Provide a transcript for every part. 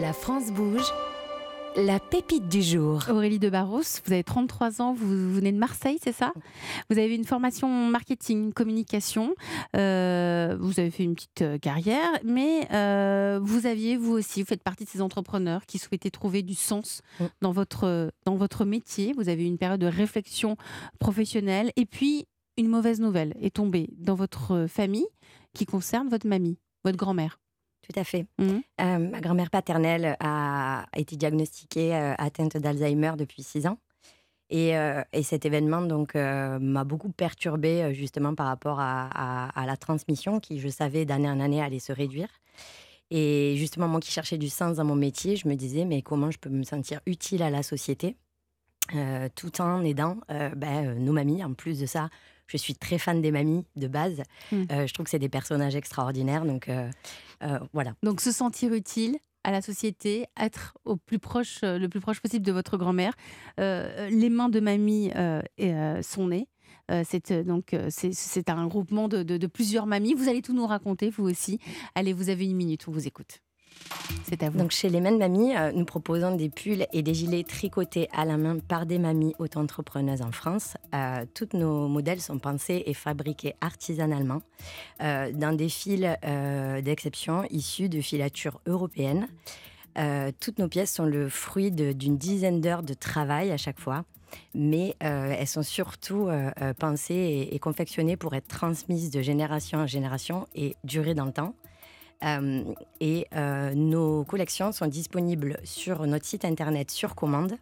La France bouge. La pépite du jour. Aurélie de Barros, vous avez 33 ans, vous venez de Marseille, c'est ça? Vous avez une formation marketing, communication, euh, vous avez fait une petite euh, carrière, mais euh, vous aviez, vous aussi, vous faites partie de ces entrepreneurs qui souhaitaient trouver du sens Mm. dans votre, dans votre métier. Vous avez eu une période de réflexion professionnelle, et puis une mauvaise nouvelle est tombée dans votre famille qui concerne votre mamie, votre grand-mère. Tout à fait. Mhm. Euh, ma grand-mère paternelle a été diagnostiquée euh, atteinte d'Alzheimer depuis six ans. Et, euh, et cet événement donc euh, m'a beaucoup perturbée euh, justement par rapport à, à- à la transmission qui, je savais, d'année en année allait se réduire. Et justement, moi qui cherchais du sens dans mon métier, je me disais, mais comment je peux me sentir utile à la société euh, tout en aidant euh, ben, euh, nos mamies. En plus de ça, je suis très fan des mamies de base. Mm. Euh, je trouve que c'est des personnages extraordinaires. Donc euh, euh, voilà. Donc se sentir utile à la société, être au plus proche, euh, le plus proche possible de votre grand-mère. Euh, les mains de mamie euh, et, euh, sont nées. Euh, c'est euh, donc euh, c'est- un groupement de, de- de plusieurs mamies. Vous allez tout nous raconter, vous aussi. Allez, vous avez une minute, on vous écoute. C'est à vous. Donc chez les Mains de Mamie, euh, nous proposons des pulls et des gilets tricotés à la main par des mamies auto-entrepreneuses en France. Euh, tous nos modèles sont pensés et fabriqués artisanalement euh, dans des fils euh, d'exception issus de filatures européennes. Euh, toutes nos pièces sont le fruit d'une dizaine d'heures de travail à chaque fois, mais euh, elles sont surtout euh, euh, pensées et, confectionnées pour être transmises de génération en génération et durer dans le temps. Euh, et euh, nos collections sont disponibles sur notre site internet sur commande.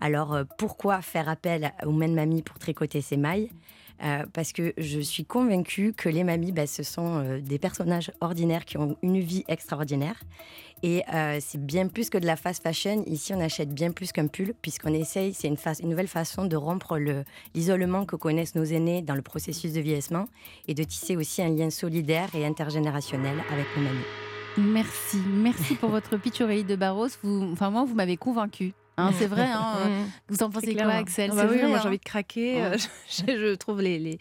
Alors euh, pourquoi faire appel aux mains de mamie pour tricoter ces mailles? Euh, Parce que je suis convaincue que les mamies, bah, ce sont euh, des personnages ordinaires qui ont une vie extraordinaire. Et euh, c'est bien plus que de la fast fashion. Ici, on achète bien plus qu'un pull, puisqu'on essaye, c'est une, nouvelle façon de rompre le- l'isolement que connaissent nos aînés dans le processus de vieillissement et de tisser aussi un lien solidaire et intergénérationnel avec nos mamies. Merci, merci pour votre pitch Aurélie de Barros. Vous, enfin moi, vous m'avez convaincu. c'est vrai. hein, Mmh. vous en pensez quoi. Axel? Ah bah oui, vrai, moi hein? j'ai envie de craquer. Ouais. euh, je, je trouve les, les-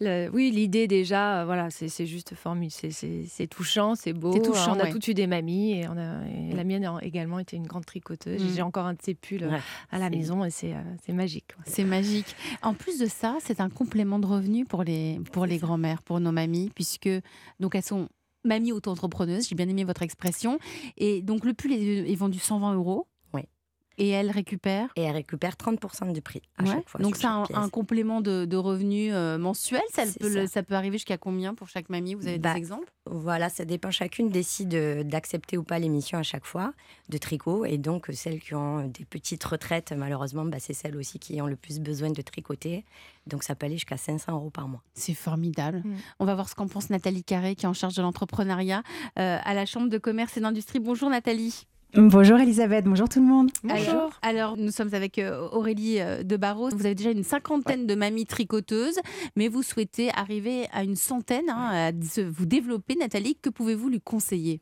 le- oui l'idée déjà, euh, voilà, c'est juste formule, c'est- touchant, c'est beau. C'est touchant, on a ouais. toutes eu des mamies et, on a, et la mienne a également été une grande tricoteuse. Mm. J'ai encore un de ses pulls euh, Ouais, à la maison et c'est magique. C'est magique. En plus de ça, c'est un complément de revenu pour les, pour les grands-mères, pour nos mamies, puisque donc elles sont mamies auto-entrepreneuses. J'ai bien aimé votre expression. Et donc le pull est, est vendu 120 euros. Et elles récupèrent. Et elle récupère 30% du prix à Ouais. chaque fois. Donc c'est un, complément de, de revenus euh, mensuel. Ça, peut, le- ça. ça peut arriver jusqu'à combien pour chaque mamie? Vous avez Bah, des exemples? Voilà, ça dépend. Chacune décide euh, d'accepter ou pas l'émission à chaque fois de tricot. Et donc, euh, celles qui ont des petites retraites, malheureusement, bah, c'est celles aussi qui ont le plus besoin de tricoter. Donc, ça peut aller jusqu'à 500 euros par mois. C'est formidable. Mm. On va voir ce qu'en pense Nathalie Carré, qui est en charge de l'entrepreneuriat euh, à la Chambre de commerce et d'industrie. Bonjour Nathalie. Bonjour Elisabeth, bonjour tout le monde. Alors, alors, nous sommes avec euh, Aurélie euh, de Barros. Vous avez déjà une cinquantaine de mamies tricoteuses, mais vous souhaitez arriver à une centaine, hein, à vous développer, Nathalie. Que pouvez-vous lui conseiller?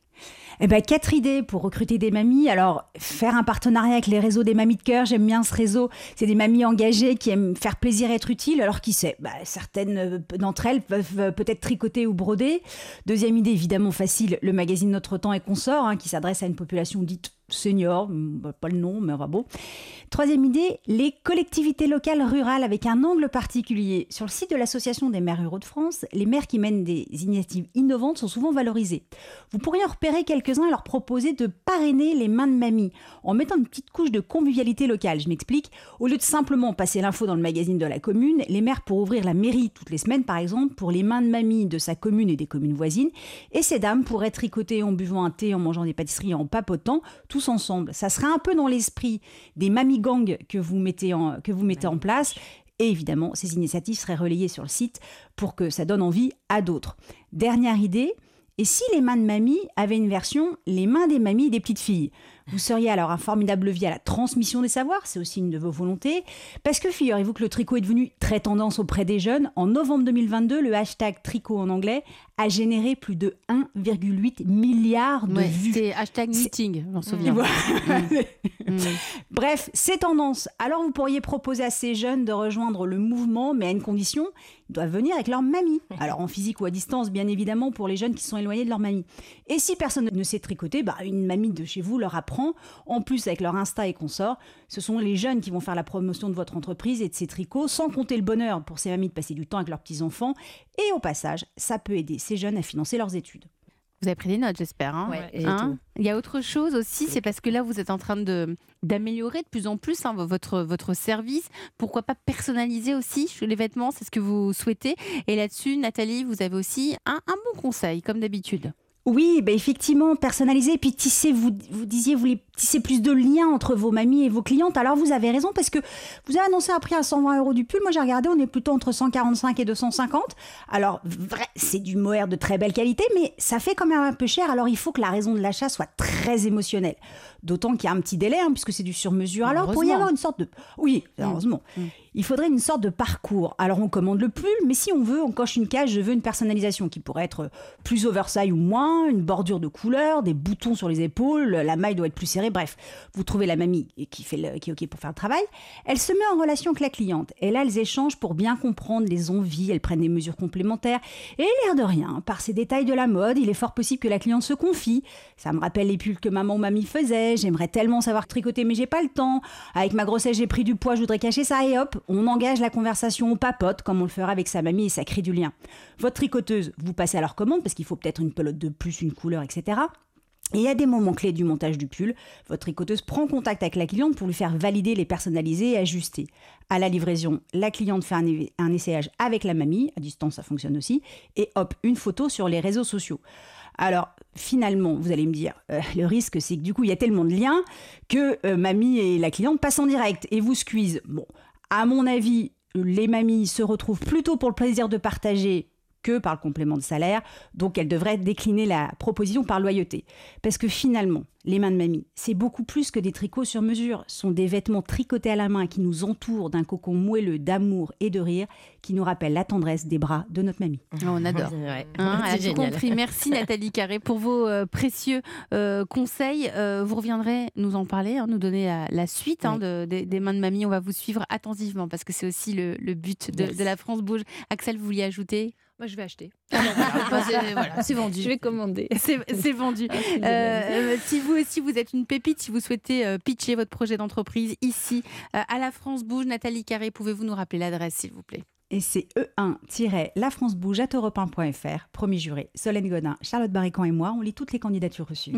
Eh ben, quatre idées pour recruter des mamies. Alors, faire un partenariat avec les réseaux des mamies de cœur, j'aime bien ce réseau. C'est des mamies engagées qui aiment faire plaisir et être utiles. Alors, qui sait bah, Certaines euh, d'entre elles peuvent euh, peut-être tricoter ou broder. Deuxième idée, évidemment facile, le magazine Notre Temps et Consort, hein, qui s'adresse à une population dite senior, bah, pas le nom, mais enfin bon. Troisième idée, les collectivités locales rurales avec un angle particulier. Sur le site de l'Association des maires ruraux de France, les maires qui mènent des initiatives innovantes sont souvent valorisés. Vous pourriez en repérer quelques-uns et leur proposer de parrainer les mains de mamie en mettant une petite couche de convivialité locale. Je m'explique. Au lieu de simplement passer l'info dans le magazine de la commune, les maires pourraient ouvrir la mairie toutes les semaines, par exemple, pour les mains de mamie de sa commune et des communes voisines. Et ces dames pourraient tricoter en buvant un thé, en mangeant des pâtisseries, en papotant, ensemble. Ça serait un peu dans l'esprit des mamie gangs que vous mettez en, que vous mettez en place. Et évidemment, ces initiatives seraient relayées sur le site pour que ça donne envie à d'autres. Dernière idée, et si les mains de mamie avaient une version les mains des mamies des petites filles? Vous seriez alors un formidable levier à la transmission des savoirs, c'est aussi une de vos volontés, parce que figurez-vous que le tricot est devenu très tendance auprès des jeunes. En novembre 2022, le hashtag tricot en anglais a généré plus de 1,8 milliard de Ouais, vues. C'était hashtag meeting, j'en souviens. Voilà. Mm. Bref, c'est tendance. Alors vous pourriez proposer à ces jeunes de rejoindre le mouvement, mais à une condition, ils doivent venir avec leur mamie. Alors en physique ou à distance, bien évidemment, pour les jeunes qui sont éloignés de leur mamie. Et si personne ne sait tricoter, bah, une mamie de chez vous leur apprend prend. En plus, avec leur Insta et consorts, ce sont les jeunes qui vont faire la promotion de votre entreprise et de ses tricots, sans compter le bonheur pour ces mamies de passer du temps avec leurs petits-enfants. Et au passage, ça peut aider ces jeunes à financer leurs études. Vous avez pris des notes, j'espère. Hein Ouais, Hein. Il y a autre chose aussi, c'est parce que là, vous êtes en train de d'améliorer de plus en plus hein, votre, votre service. Pourquoi pas personnaliser aussi les vêtements C'est ce que vous souhaitez. Et là-dessus, Nathalie, vous avez aussi un, un bon conseil, comme d'habitude. Oui, ben effectivement, personnaliser, puis tisser, vous, vous disiez, vous voulez tisser plus de liens entre vos mamies et vos clientes. Alors vous avez raison, parce que vous avez annoncé un prix à 120 euros du pull. Moi j'ai regardé, on est plutôt entre 145 et 250. Alors, vrai, c'est du mohair de très belle qualité, mais ça fait quand même un peu cher. Alors il faut que la raison de l'achat soit très émotionnelle. D'autant qu'il y a un petit délai, hein, puisque c'est du sur-mesure. Alors pour y avoir une sorte de... Oui, heureusement. Il faudrait une sorte de parcours. Alors on commande le pull, mais si on veut, on coche une case, je veux une personnalisation qui pourrait être plus oversize ou moins, une bordure de couleur, des boutons sur les épaules, la maille doit être plus serrée, bref. Vous trouvez la mamie qui, fait qui est OK pour faire le travail. Elle se met en relation avec la cliente. Et là, elles échangent pour bien comprendre les envies, elles prennent des mesures complémentaires. Et l'air de rien, par ces détails de la mode, il est fort possible que la cliente se confie. Ça me rappelle les pulls que maman ou mamie faisait. J'aimerais tellement savoir tricoter, mais j'ai pas le temps. Avec ma grossesse, j'ai pris du poids, je voudrais cacher ça. Et hop, on engage la conversation, on papote, comme on le fera avec sa mamie, et ça crée du lien. Votre tricoteuse, vous passez à leur commande, parce qu'il faut peut-être une pelote de plus, une couleur, etc. Et à des moments clés du montage du pull, votre tricoteuse prend contact avec la cliente pour lui faire valider les personnaliser et ajuster. À la livraison, la cliente fait un, un essayage avec la mamie, à distance ça fonctionne aussi, et hop, une photo sur les réseaux sociaux. Alors finalement, vous allez me dire, euh, le risque c'est que du coup il y a tellement de liens que euh, mamie et la cliente passent en direct et vous squeeze. Bon, à mon avis, les mamies se retrouvent plutôt pour le plaisir de partager que par le complément de salaire, donc elles devraient décliner la proposition par loyauté. Parce que finalement, les mains de mamie, c'est beaucoup plus que des tricots sur mesure, Ce sont des vêtements tricotés à la main qui nous entourent d'un cocon moelleux d'amour et de rire qui nous rappellent la tendresse des bras de notre mamie. Oh, on adore. Ouais. Hein, elle a c'est tout génial. compris. Merci Nathalie Carré pour vos euh, précieux euh, conseils. Euh, vous reviendrez nous en parler, hein, nous donner la, la suite hein, Oui. de- des- des mains de mamie. On va vous suivre attentivement parce que c'est aussi le, le but de, Yes. de la France Bouge. Axel, vous vouliez ajouter? Moi, je vais acheter. C'est- voilà, c'est vendu. Je vais commander. C'est vendu. Euh, si vous aussi vous êtes une pépite, si vous souhaitez euh, pitcher votre projet d'entreprise ici euh, à la France Bouge, Nathalie Carré, pouvez-vous nous rappeler l'adresse s'il vous plaît? Et c'est E1-lafrancebouge à europe1.fr. Promis juré, Solène Godin, Charlotte Barrican et moi, on lit toutes les candidatures reçues.